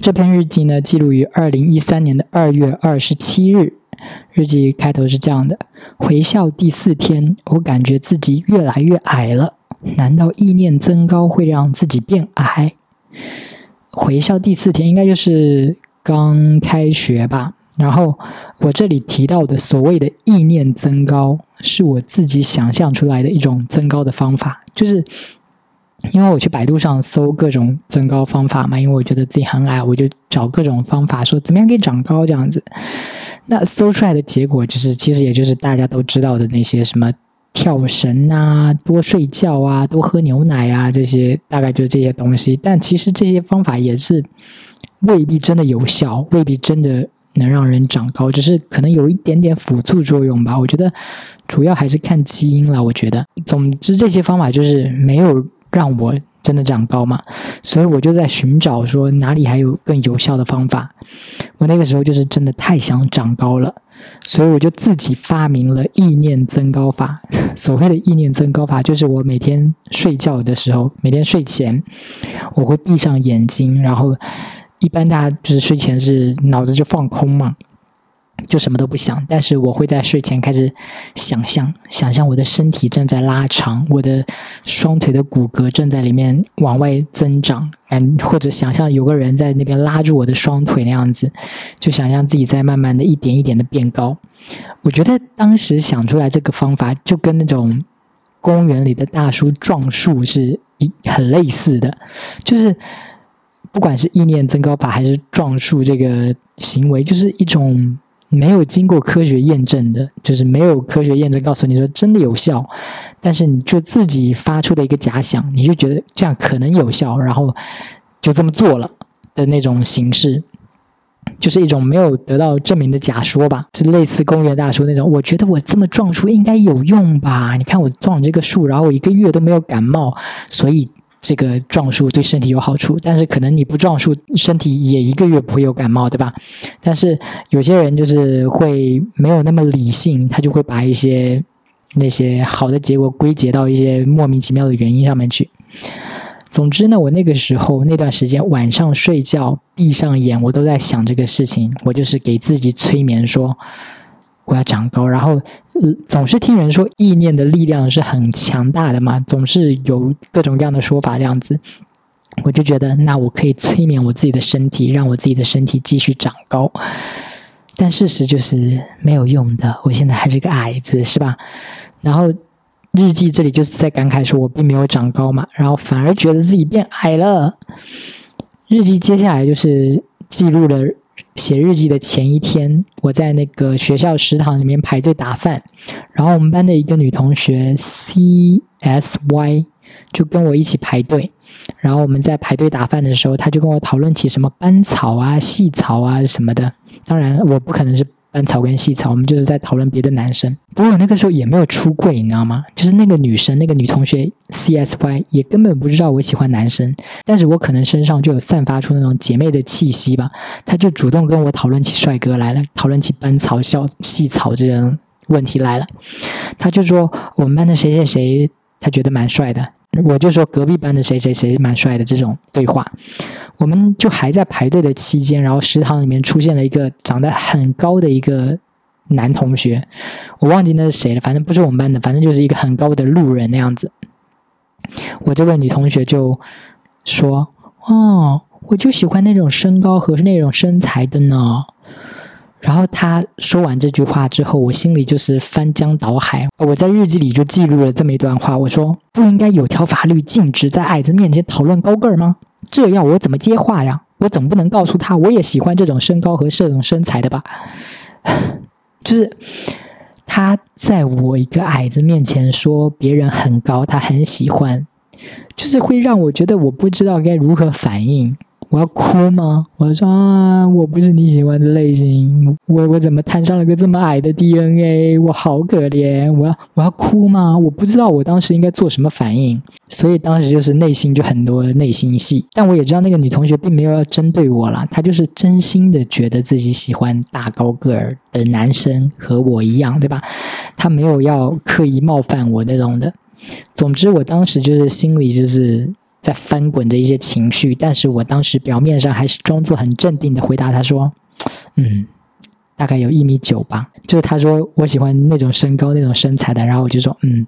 这篇日记呢，记录于二零一三年的二月二十七日。日记开头是这样的：回校第四天，我感觉自己越来越矮了。难道意念增高会让自己变矮？回校第四天，应该就是刚开学吧。然后我这里提到的所谓的意念增高，是我自己想象出来的一种增高的方法，就是因为我去百度上搜各种增高方法嘛，因为我觉得自己很矮，我就找各种方法说怎么样可以长高这样子。那搜出来的结果就是，其实也就是大家都知道的那些什么跳绳啊、多睡觉啊、多喝牛奶啊这些，大概就是这些东西。但其实这些方法也是未必真的有效，未必真的。能让人长高，只是可能有一点点辅助作用吧。我觉得主要还是看基因了。我觉得，总之这些方法就是没有让我真的长高嘛，所以我就在寻找说哪里还有更有效的方法。我那个时候就是真的太想长高了，所以我就自己发明了意念增高法。所谓的意念增高法，就是我每天睡觉的时候，每天睡前我会闭上眼睛，然后。一般大家就是睡前是脑子就放空嘛，就什么都不想。但是我会在睡前开始想象，想象我的身体正在拉长，我的双腿的骨骼正在里面往外增长，嗯，或者想象有个人在那边拉住我的双腿那样子，就想象自己在慢慢的一点一点的变高。我觉得当时想出来这个方法，就跟那种公园里的大叔撞树是一很类似的，就是。不管是意念增高法还是撞树这个行为，就是一种没有经过科学验证的，就是没有科学验证告诉你说真的有效，但是你就自己发出的一个假想，你就觉得这样可能有效，然后就这么做了的那种形式，就是一种没有得到证明的假说吧，就类似公园大叔那种，我觉得我这么撞树应该有用吧？你看我撞这个树，然后我一个月都没有感冒，所以。这个撞树对身体有好处，但是可能你不撞树，身体也一个月不会有感冒，对吧？但是有些人就是会没有那么理性，他就会把一些那些好的结果归结到一些莫名其妙的原因上面去。总之呢，我那个时候那段时间晚上睡觉闭上眼，我都在想这个事情，我就是给自己催眠说。我要长高，然后总是听人说意念的力量是很强大的嘛，总是有各种各样的说法这样子，我就觉得那我可以催眠我自己的身体，让我自己的身体继续长高。但事实就是没有用的，我现在还是个矮子，是吧？然后日记这里就是在感慨说我并没有长高嘛，然后反而觉得自己变矮了。日记接下来就是记录了。写日记的前一天，我在那个学校食堂里面排队打饭，然后我们班的一个女同学 C S Y 就跟我一起排队，然后我们在排队打饭的时候，她就跟我讨论起什么班草啊、细草啊什么的，当然我不可能是。班草跟细草，我们就是在讨论别的男生。不过那个时候也没有出柜，你知道吗？就是那个女生，那个女同学 C S Y 也根本不知道我喜欢男生，但是我可能身上就有散发出那种姐妹的气息吧。她就主动跟我讨论起帅哥来了，讨论起班草、小细草这种问题来了。她就说我们班的谁谁谁，她觉得蛮帅的。我就说隔壁班的谁谁谁蛮帅的这种对话，我们就还在排队的期间，然后食堂里面出现了一个长得很高的一个男同学，我忘记那是谁了，反正不是我们班的，反正就是一个很高的路人那样子。我这位女同学就说：“哦，我就喜欢那种身高和那种身材的呢。”然后他说完这句话之后，我心里就是翻江倒海。我在日记里就记录了这么一段话：我说不应该有条法律禁止在矮子面前讨论高个儿吗？这要我怎么接话呀？我总不能告诉他我也喜欢这种身高和这种身材的吧？就是他在我一个矮子面前说别人很高，他很喜欢，就是会让我觉得我不知道该如何反应。我要哭吗？我说啊，我不是你喜欢的类型，我我怎么摊上了个这么矮的 DNA？我好可怜！我要我要哭吗？我不知道我当时应该做什么反应，所以当时就是内心就很多内心戏。但我也知道那个女同学并没有要针对我啦，她就是真心的觉得自己喜欢大高个儿的男生，和我一样，对吧？她没有要刻意冒犯我那种的。总之，我当时就是心里就是。在翻滚着一些情绪，但是我当时表面上还是装作很镇定的回答他说：“嗯，大概有一米九吧。”就是他说我喜欢那种身高、那种身材的，然后我就说：“嗯，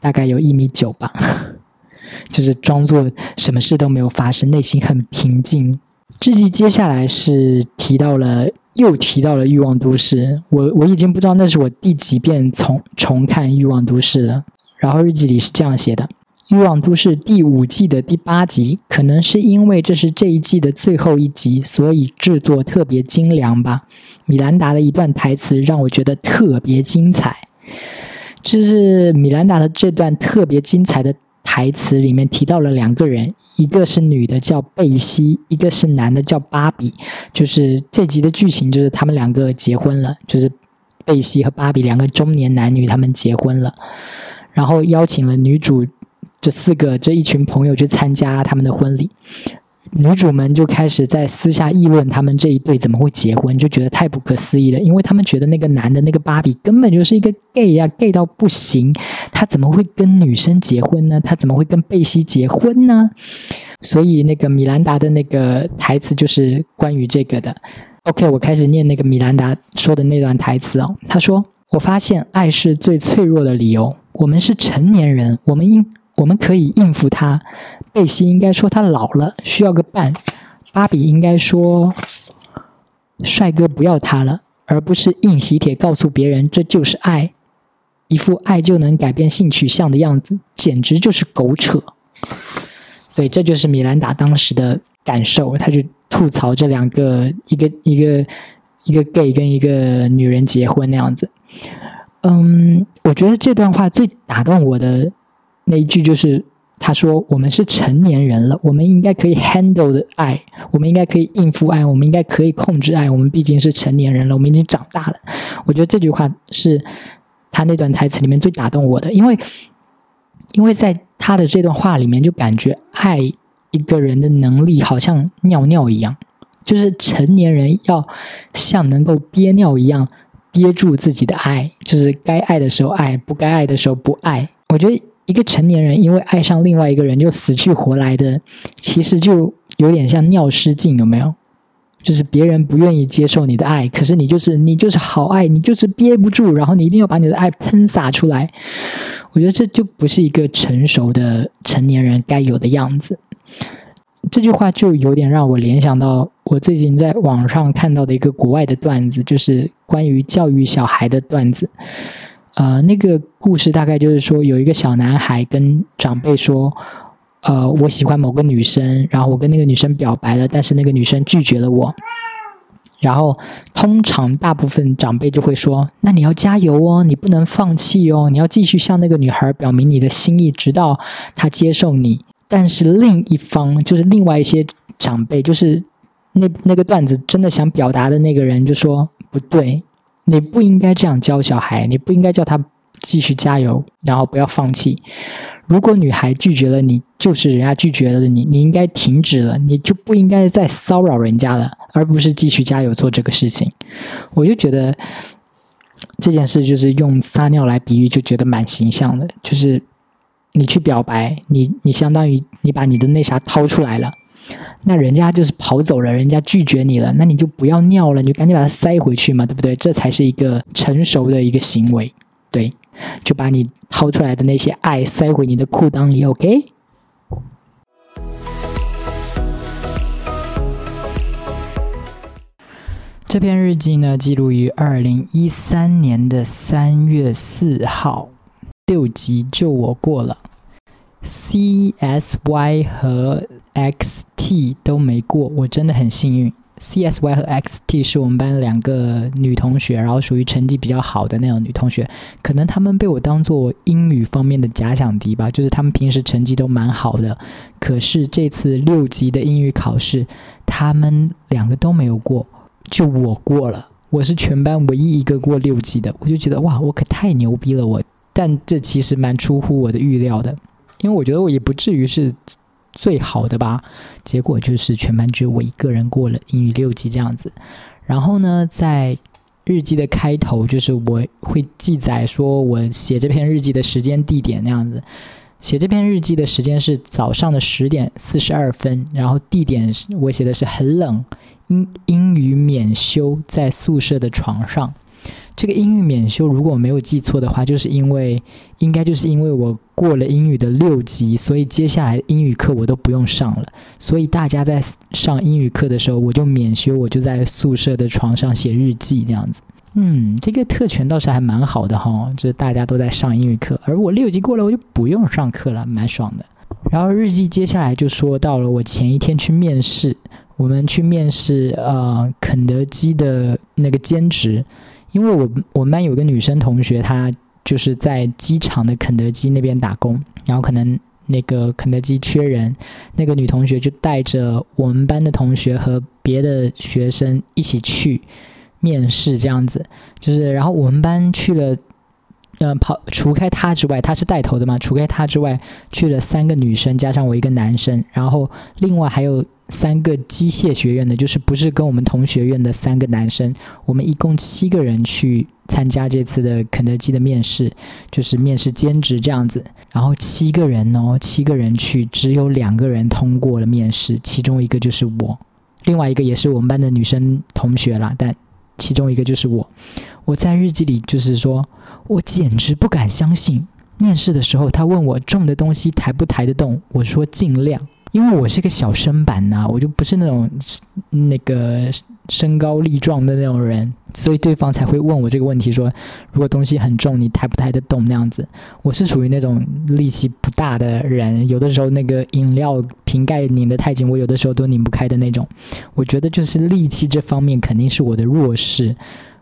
大概有一米九吧。”就是装作什么事都没有发生，内心很平静。日记接下来是提到了，又提到了《欲望都市》，我我已经不知道那是我第几遍重重看《欲望都市》了。然后日记里是这样写的。《欲望都市》第五季的第八集，可能是因为这是这一季的最后一集，所以制作特别精良吧。米兰达的一段台词让我觉得特别精彩，就是米兰达的这段特别精彩的台词里面提到了两个人，一个是女的叫贝西，一个是男的叫芭比。就是这集的剧情就是他们两个结婚了，就是贝西和芭比两个中年男女他们结婚了，然后邀请了女主。这四个这一群朋友去参加他们的婚礼，女主们就开始在私下议论他们这一对怎么会结婚，就觉得太不可思议了。因为他们觉得那个男的那个芭比根本就是一个 gay 呀，gay 到不行，他怎么会跟女生结婚呢？他怎么会跟贝西结婚呢？所以那个米兰达的那个台词就是关于这个的。OK，我开始念那个米兰达说的那段台词哦。他说：“我发现爱是最脆弱的理由。我们是成年人，我们应。”我们可以应付他，贝西应该说他老了，需要个伴；芭比应该说，帅哥不要他了，而不是硬喜帖告诉别人这就是爱，一副爱就能改变性取向的样子，简直就是狗扯。对，这就是米兰达当时的感受，他就吐槽这两个一个一个一个 gay 跟一个女人结婚那样子。嗯，我觉得这段话最打动我的。那一句就是他说：“我们是成年人了，我们应该可以 handle 的爱，我们应该可以应付爱，我们应该可以控制爱。我们毕竟是成年人了，我们已经长大了。”我觉得这句话是他那段台词里面最打动我的，因为因为在他的这段话里面，就感觉爱一个人的能力好像尿尿一样，就是成年人要像能够憋尿一样憋住自己的爱，就是该爱的时候爱，不该爱的时候不爱。我觉得。一个成年人因为爱上另外一个人就死去活来的，其实就有点像尿失禁，有没有？就是别人不愿意接受你的爱，可是你就是你就是好爱，你就是憋不住，然后你一定要把你的爱喷洒出来。我觉得这就不是一个成熟的成年人该有的样子。这句话就有点让我联想到我最近在网上看到的一个国外的段子，就是关于教育小孩的段子。呃，那个故事大概就是说，有一个小男孩跟长辈说：“呃，我喜欢某个女生，然后我跟那个女生表白了，但是那个女生拒绝了我。”然后通常大部分长辈就会说：“那你要加油哦，你不能放弃哦，你要继续向那个女孩表明你的心意，直到她接受你。”但是另一方就是另外一些长辈，就是那那个段子真的想表达的那个人就说：“不对。”你不应该这样教小孩，你不应该叫他继续加油，然后不要放弃。如果女孩拒绝了你，就是人家拒绝了你，你应该停止了，你就不应该再骚扰人家了，而不是继续加油做这个事情。我就觉得这件事就是用撒尿来比喻，就觉得蛮形象的。就是你去表白，你你相当于你把你的那啥掏出来了。那人家就是跑走了，人家拒绝你了，那你就不要尿了，你就赶紧把它塞回去嘛，对不对？这才是一个成熟的一个行为，对，就把你掏出来的那些爱塞回你的裤裆里，OK？这篇日记呢，记录于二零一三年的三月四号，六级就我过了。C S Y 和 X T 都没过，我真的很幸运。C S Y 和 X T 是我们班两个女同学，然后属于成绩比较好的那种女同学，可能她们被我当做英语方面的假想敌吧，就是她们平时成绩都蛮好的，可是这次六级的英语考试，她们两个都没有过，就我过了，我是全班唯一一个过六级的，我就觉得哇，我可太牛逼了我，但这其实蛮出乎我的预料的。因为我觉得我也不至于是最好的吧，结果就是全班只有我一个人过了英语六级这样子。然后呢，在日记的开头，就是我会记载说我写这篇日记的时间、地点那样子。写这篇日记的时间是早上的十点四十二分，然后地点我写的是很冷，英英语免修，在宿舍的床上。这个英语免修，如果我没有记错的话，就是因为应该就是因为我过了英语的六级，所以接下来英语课我都不用上了。所以大家在上英语课的时候，我就免修，我就在宿舍的床上写日记这样子。嗯，这个特权倒是还蛮好的哈，就是大家都在上英语课，而我六级过了，我就不用上课了，蛮爽的。然后日记接下来就说到了我前一天去面试，我们去面试呃肯德基的那个兼职。因为我我们班有个女生同学，她就是在机场的肯德基那边打工，然后可能那个肯德基缺人，那个女同学就带着我们班的同学和别的学生一起去面试，这样子，就是然后我们班去了，嗯，跑除开她之外，她是带头的嘛，除开她之外，去了三个女生加上我一个男生，然后另外还有。三个机械学院的，就是不是跟我们同学院的三个男生，我们一共七个人去参加这次的肯德基的面试，就是面试兼职这样子。然后七个人哦，七个人去，只有两个人通过了面试，其中一个就是我，另外一个也是我们班的女生同学啦，但其中一个就是我。我在日记里就是说，我简直不敢相信，面试的时候他问我重的东西抬不抬得动，我说尽量。因为我是个小身板呐，我就不是那种那个身高力壮的那种人，所以对方才会问我这个问题，说如果东西很重，你抬不抬得动那样子。我是属于那种力气不大的人，有的时候那个饮料瓶盖拧得太紧，我有的时候都拧不开的那种。我觉得就是力气这方面肯定是我的弱势。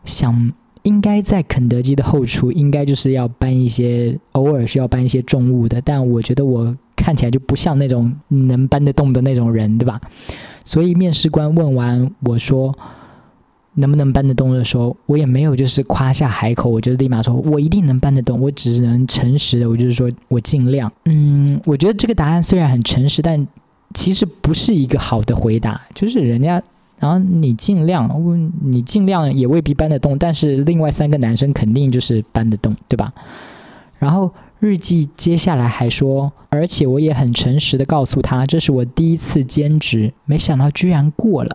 想应该在肯德基的后厨，应该就是要搬一些，偶尔需要搬一些重物的，但我觉得我。看起来就不像那种能搬得动的那种人，对吧？所以面试官问完我说能不能搬得动的时候，我也没有就是夸下海口，我就立马说我一定能搬得动。我只能诚实的，我就是说我尽量。嗯，我觉得这个答案虽然很诚实，但其实不是一个好的回答。就是人家，然后你尽量，你尽量也未必搬得动，但是另外三个男生肯定就是搬得动，对吧？然后。日记接下来还说，而且我也很诚实的告诉他，这是我第一次兼职，没想到居然过了。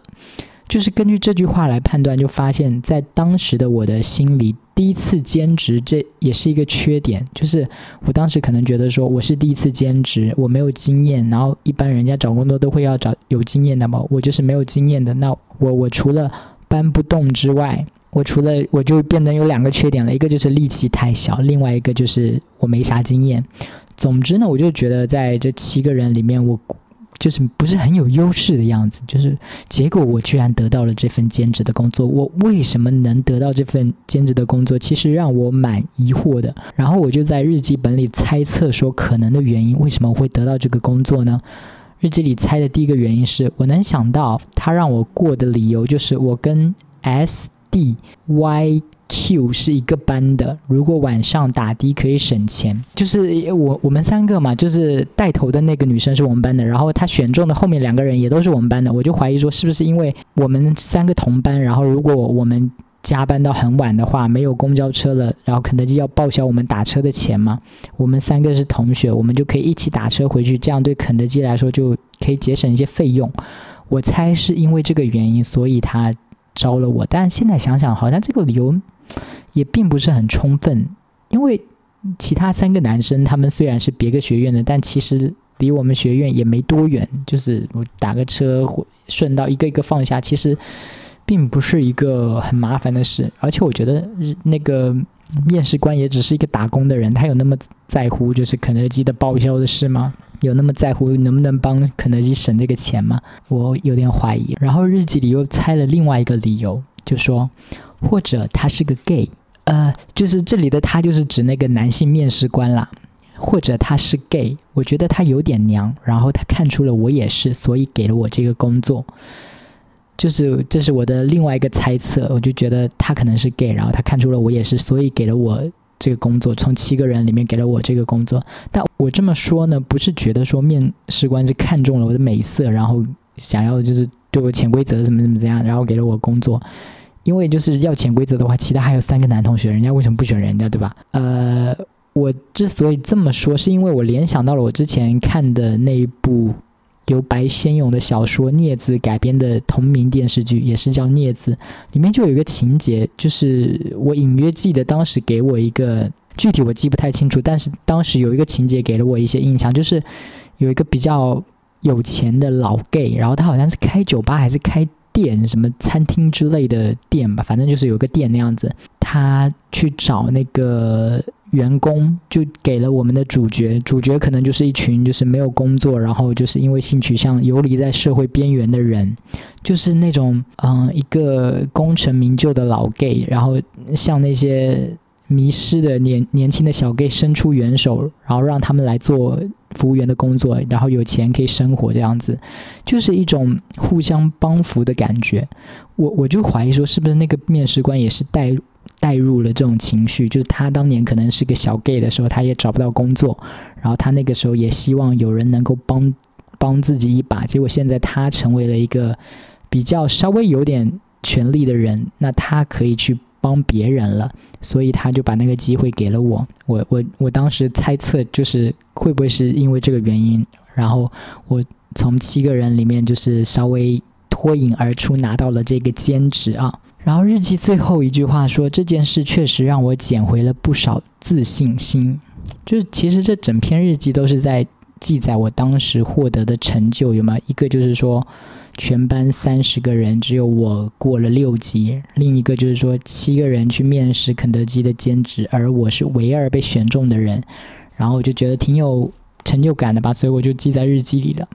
就是根据这句话来判断，就发现，在当时的我的心里，第一次兼职这也是一个缺点。就是我当时可能觉得说，我是第一次兼职，我没有经验，然后一般人家找工作都会要找有经验的嘛，我就是没有经验的。那我我除了搬不动之外，我除了我就变得有两个缺点了，一个就是力气太小，另外一个就是我没啥经验。总之呢，我就觉得在这七个人里面，我就是不是很有优势的样子。就是结果我居然得到了这份兼职的工作，我为什么能得到这份兼职的工作？其实让我蛮疑惑的。然后我就在日记本里猜测说可能的原因，为什么我会得到这个工作呢？日记里猜的第一个原因是我能想到他让我过的理由，就是我跟 S。D Y Q 是一个班的，如果晚上打的可以省钱。就是我我们三个嘛，就是带头的那个女生是我们班的，然后她选中的后面两个人也都是我们班的，我就怀疑说是不是因为我们三个同班，然后如果我们加班到很晚的话，没有公交车了，然后肯德基要报销我们打车的钱嘛，我们三个是同学，我们就可以一起打车回去，这样对肯德基来说就可以节省一些费用。我猜是因为这个原因，所以他。招了我，但现在想想，好像这个理由也并不是很充分，因为其他三个男生他们虽然是别个学院的，但其实离我们学院也没多远，就是我打个车顺道一个一个放下，其实并不是一个很麻烦的事。而且我觉得那个面试官也只是一个打工的人，他有那么在乎就是肯德基的报销的事吗？有那么在乎能不能帮肯德基省这个钱吗？我有点怀疑。然后日记里又猜了另外一个理由，就说或者他是个 gay，呃，就是这里的他就是指那个男性面试官啦。或者他是 gay，我觉得他有点娘，然后他看出了我也是，所以给了我这个工作。就是这是我的另外一个猜测，我就觉得他可能是 gay，然后他看出了我也是，所以给了我。这个工作从七个人里面给了我这个工作，但我这么说呢，不是觉得说面试官是看中了我的美色，然后想要就是对我潜规则怎么怎么怎样，然后给了我工作。因为就是要潜规则的话，其他还有三个男同学，人家为什么不选人家，对吧？呃，我之所以这么说，是因为我联想到了我之前看的那一部由白先勇的小说《镊子》改编的同名电视剧，也是叫《镊子》，里面就有一个情节，就是我隐约记得当时给我一个具体我记不太清楚，但是当时有一个情节给了我一些印象，就是有一个比较有钱的老 gay，然后他好像是开酒吧还是开。店什么餐厅之类的店吧，反正就是有个店那样子。他去找那个员工，就给了我们的主角。主角可能就是一群就是没有工作，然后就是因为性取向游离在社会边缘的人，就是那种嗯一个功成名就的老 gay，然后像那些。迷失的年年轻的小 gay 伸出援手，然后让他们来做服务员的工作，然后有钱可以生活，这样子就是一种互相帮扶的感觉。我我就怀疑说，是不是那个面试官也是带带入了这种情绪？就是他当年可能是个小 gay 的时候，他也找不到工作，然后他那个时候也希望有人能够帮帮自己一把。结果现在他成为了一个比较稍微有点权力的人，那他可以去。帮别人了，所以他就把那个机会给了我。我我我当时猜测就是会不会是因为这个原因，然后我从七个人里面就是稍微脱颖而出，拿到了这个兼职啊。然后日记最后一句话说：“这件事确实让我捡回了不少自信心。”就是其实这整篇日记都是在记载我当时获得的成就，有吗？一个就是说。全班三十个人，只有我过了六级。另一个就是说，七个人去面试肯德基的兼职，而我是唯二被选中的人。然后我就觉得挺有成就感的吧，所以我就记在日记里了。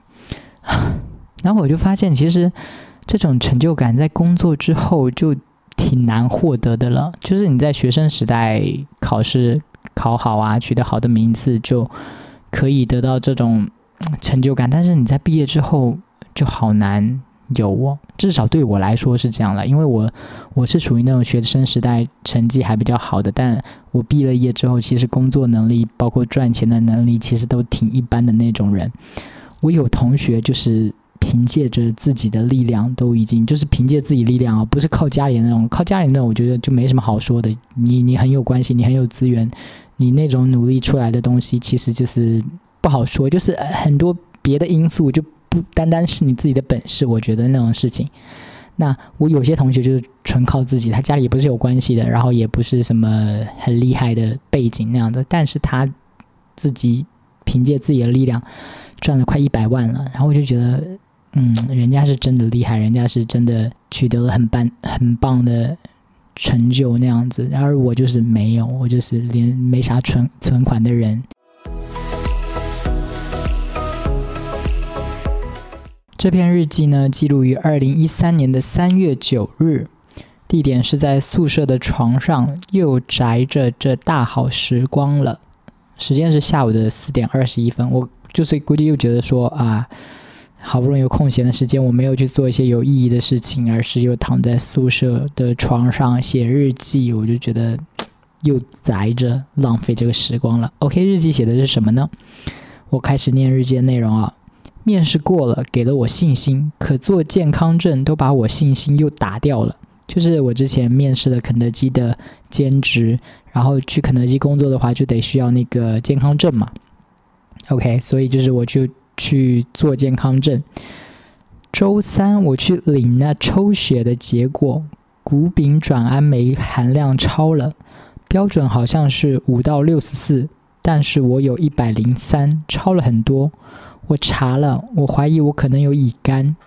然后我就发现，其实这种成就感在工作之后就挺难获得的了。就是你在学生时代考试考好啊，取得好的名次，就可以得到这种成就感。但是你在毕业之后，就好难有哦，至少对我来说是这样了，因为我我是属于那种学生时代成绩还比较好的，但我毕了业之后，其实工作能力包括赚钱的能力，其实都挺一般的那种人。我有同学就是凭借着自己的力量，都已经就是凭借自己力量啊，不是靠家里那种，靠家里那种，我觉得就没什么好说的。你你很有关系，你很有资源，你那种努力出来的东西，其实就是不好说，就是很多别的因素就。不单单是你自己的本事，我觉得那种事情。那我有些同学就是纯靠自己，他家里也不是有关系的，然后也不是什么很厉害的背景那样的，但是他自己凭借自己的力量赚了快一百万了，然后我就觉得，嗯，人家是真的厉害，人家是真的取得了很棒很棒的成就那样子，然而我就是没有，我就是连没啥存存款的人。这篇日记呢，记录于二零一三年的三月九日，地点是在宿舍的床上，又宅着这大好时光了。时间是下午的四点二十一分，我就是估计又觉得说啊，好不容易有空闲的时间，我没有去做一些有意义的事情，而是又躺在宿舍的床上写日记，我就觉得又宅着，浪费这个时光了。OK，日记写的是什么呢？我开始念日记的内容啊。面试过了，给了我信心，可做健康证都把我信心又打掉了。就是我之前面试了肯德基的兼职，然后去肯德基工作的话，就得需要那个健康证嘛。OK，所以就是我就去做健康证。周三我去领那抽血的结果，谷丙转氨酶含量超了，标准好像是五到六十四，但是我有一百零三，超了很多。我查了，我怀疑我可能有乙肝。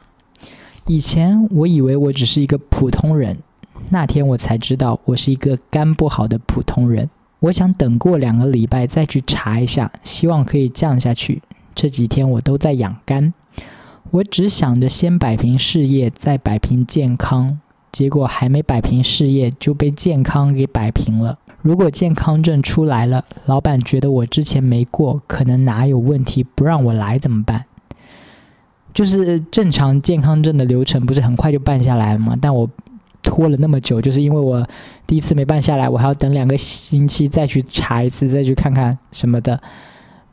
以前我以为我只是一个普通人，那天我才知道我是一个肝不好的普通人。我想等过两个礼拜再去查一下，希望可以降下去。这几天我都在养肝，我只想着先摆平事业，再摆平健康。结果还没摆平事业，就被健康给摆平了。如果健康证出来了，老板觉得我之前没过，可能哪有问题，不让我来怎么办？就是正常健康证的流程不是很快就办下来吗？但我拖了那么久，就是因为我第一次没办下来，我还要等两个星期再去查一次，再去看看什么的。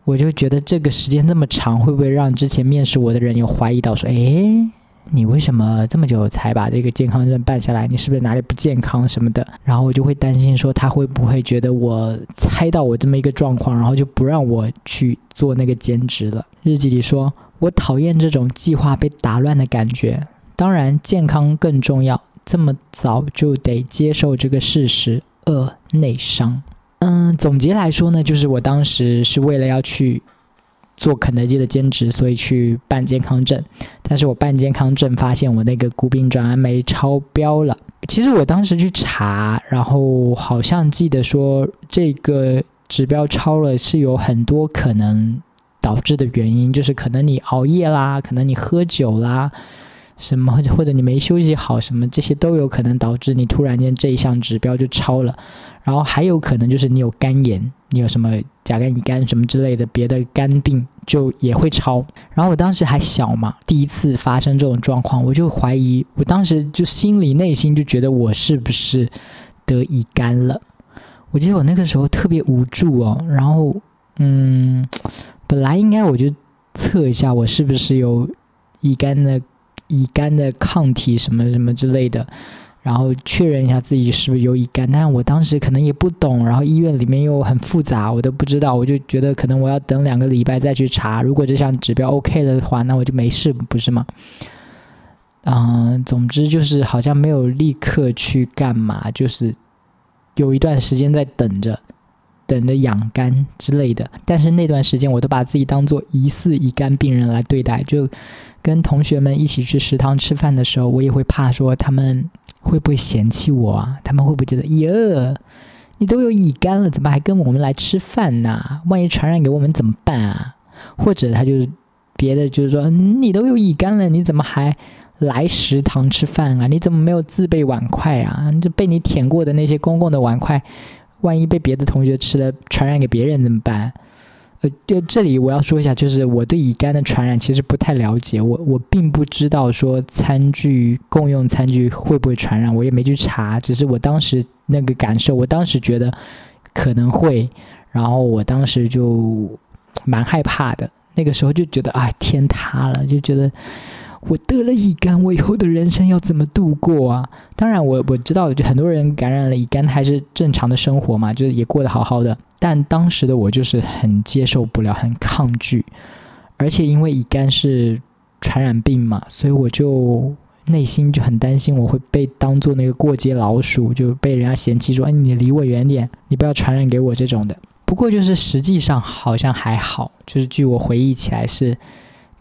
我就觉得这个时间那么长，会不会让之前面试我的人有怀疑到说，哎，你为什么这么久才把这个健康证办下来？你是不是哪里不健康什么的？然后我就会担心说他会不会觉得我猜到我这么一个状况，然后就不让我去做那个兼职了。日记里说，我讨厌这种计划被打乱的感觉。当然，健康更重要。这么早就得接受这个事实。二内伤。嗯，总结来说呢，就是我当时是为了要去。做肯德基的兼职，所以去办健康证。但是我办健康证发现我那个谷丙转氨酶超标了。其实我当时去查，然后好像记得说这个指标超了是有很多可能导致的原因，就是可能你熬夜啦，可能你喝酒啦。什么或者或者你没休息好，什么这些都有可能导致你突然间这一项指标就超了，然后还有可能就是你有肝炎，你有什么甲肝乙肝什么之类的别的肝病就也会超。然后我当时还小嘛，第一次发生这种状况，我就怀疑，我当时就心里内心就觉得我是不是得乙肝了。我记得我那个时候特别无助哦，然后嗯，本来应该我就测一下我是不是有乙肝的。乙肝的抗体什么什么之类的，然后确认一下自己是不是有乙肝。但我当时可能也不懂，然后医院里面又很复杂，我都不知道。我就觉得可能我要等两个礼拜再去查。如果这项指标 OK 的话，那我就没事，不是吗？嗯，总之就是好像没有立刻去干嘛，就是有一段时间在等着，等着养肝之类的。但是那段时间我都把自己当做疑似乙肝病人来对待，就。跟同学们一起去食堂吃饭的时候，我也会怕说他们会不会嫌弃我啊？他们会不会觉得，哟，你都有乙肝了，怎么还跟我们来吃饭呢？万一传染给我们怎么办啊？或者他就是别的，就是说你都有乙肝了，你怎么还来食堂吃饭啊？你怎么没有自备碗筷啊？就被你舔过的那些公共的碗筷，万一被别的同学吃了，传染给别人怎么办？呃，就这里我要说一下，就是我对乙肝的传染其实不太了解，我我并不知道说餐具共用餐具会不会传染，我也没去查，只是我当时那个感受，我当时觉得可能会，然后我当时就蛮害怕的，那个时候就觉得啊天塌了，就觉得。我得了乙肝，我以后的人生要怎么度过啊？当然，我我知道，就很多人感染了乙肝还是正常的生活嘛，就是也过得好好的。但当时的我就是很接受不了，很抗拒，而且因为乙肝是传染病嘛，所以我就内心就很担心，我会被当做那个过街老鼠，就被人家嫌弃说：“哎，你离我远点，你不要传染给我这种的。”不过就是实际上好像还好，就是据我回忆起来是。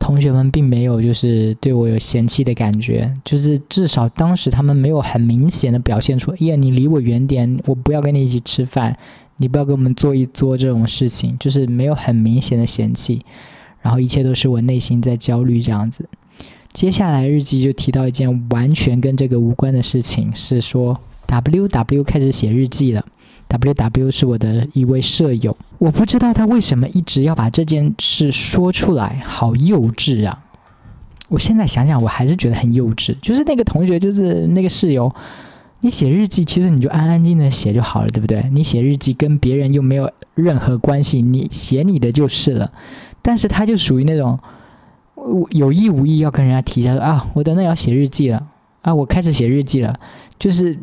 同学们并没有就是对我有嫌弃的感觉，就是至少当时他们没有很明显的表现出，哎呀，你离我远点，我不要跟你一起吃饭，你不要跟我们做一做这种事情，就是没有很明显的嫌弃，然后一切都是我内心在焦虑这样子。接下来日记就提到一件完全跟这个无关的事情，是说 W W 开始写日记了。W W 是我的一位舍友，我不知道他为什么一直要把这件事说出来，好幼稚啊！我现在想想，我还是觉得很幼稚。就是那个同学，就是那个室友，你写日记，其实你就安安静静的写就好了，对不对？你写日记跟别人又没有任何关系，你写你的就是了。但是他就属于那种有意无意要跟人家提一下说啊，我等等要写日记了啊，我开始写日记了，就是。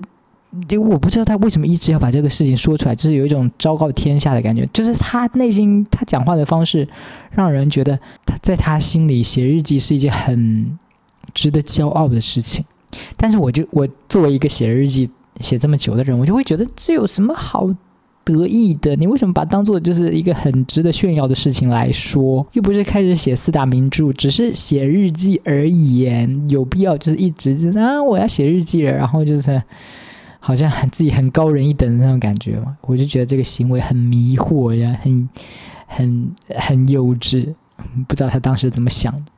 就我不知道他为什么一直要把这个事情说出来，就是有一种昭告天下的感觉。就是他内心他讲话的方式，让人觉得他在他心里写日记是一件很值得骄傲的事情。但是我就我作为一个写日记写这么久的人，我就会觉得这有什么好得意的？你为什么把它当做就是一个很值得炫耀的事情来说？又不是开始写四大名著，只是写日记而已，有必要就是一直就是啊我要写日记了，然后就是。好像自己很高人一等的那种感觉嘛，我就觉得这个行为很迷惑呀，很很很幼稚，不知道他当时怎么想的。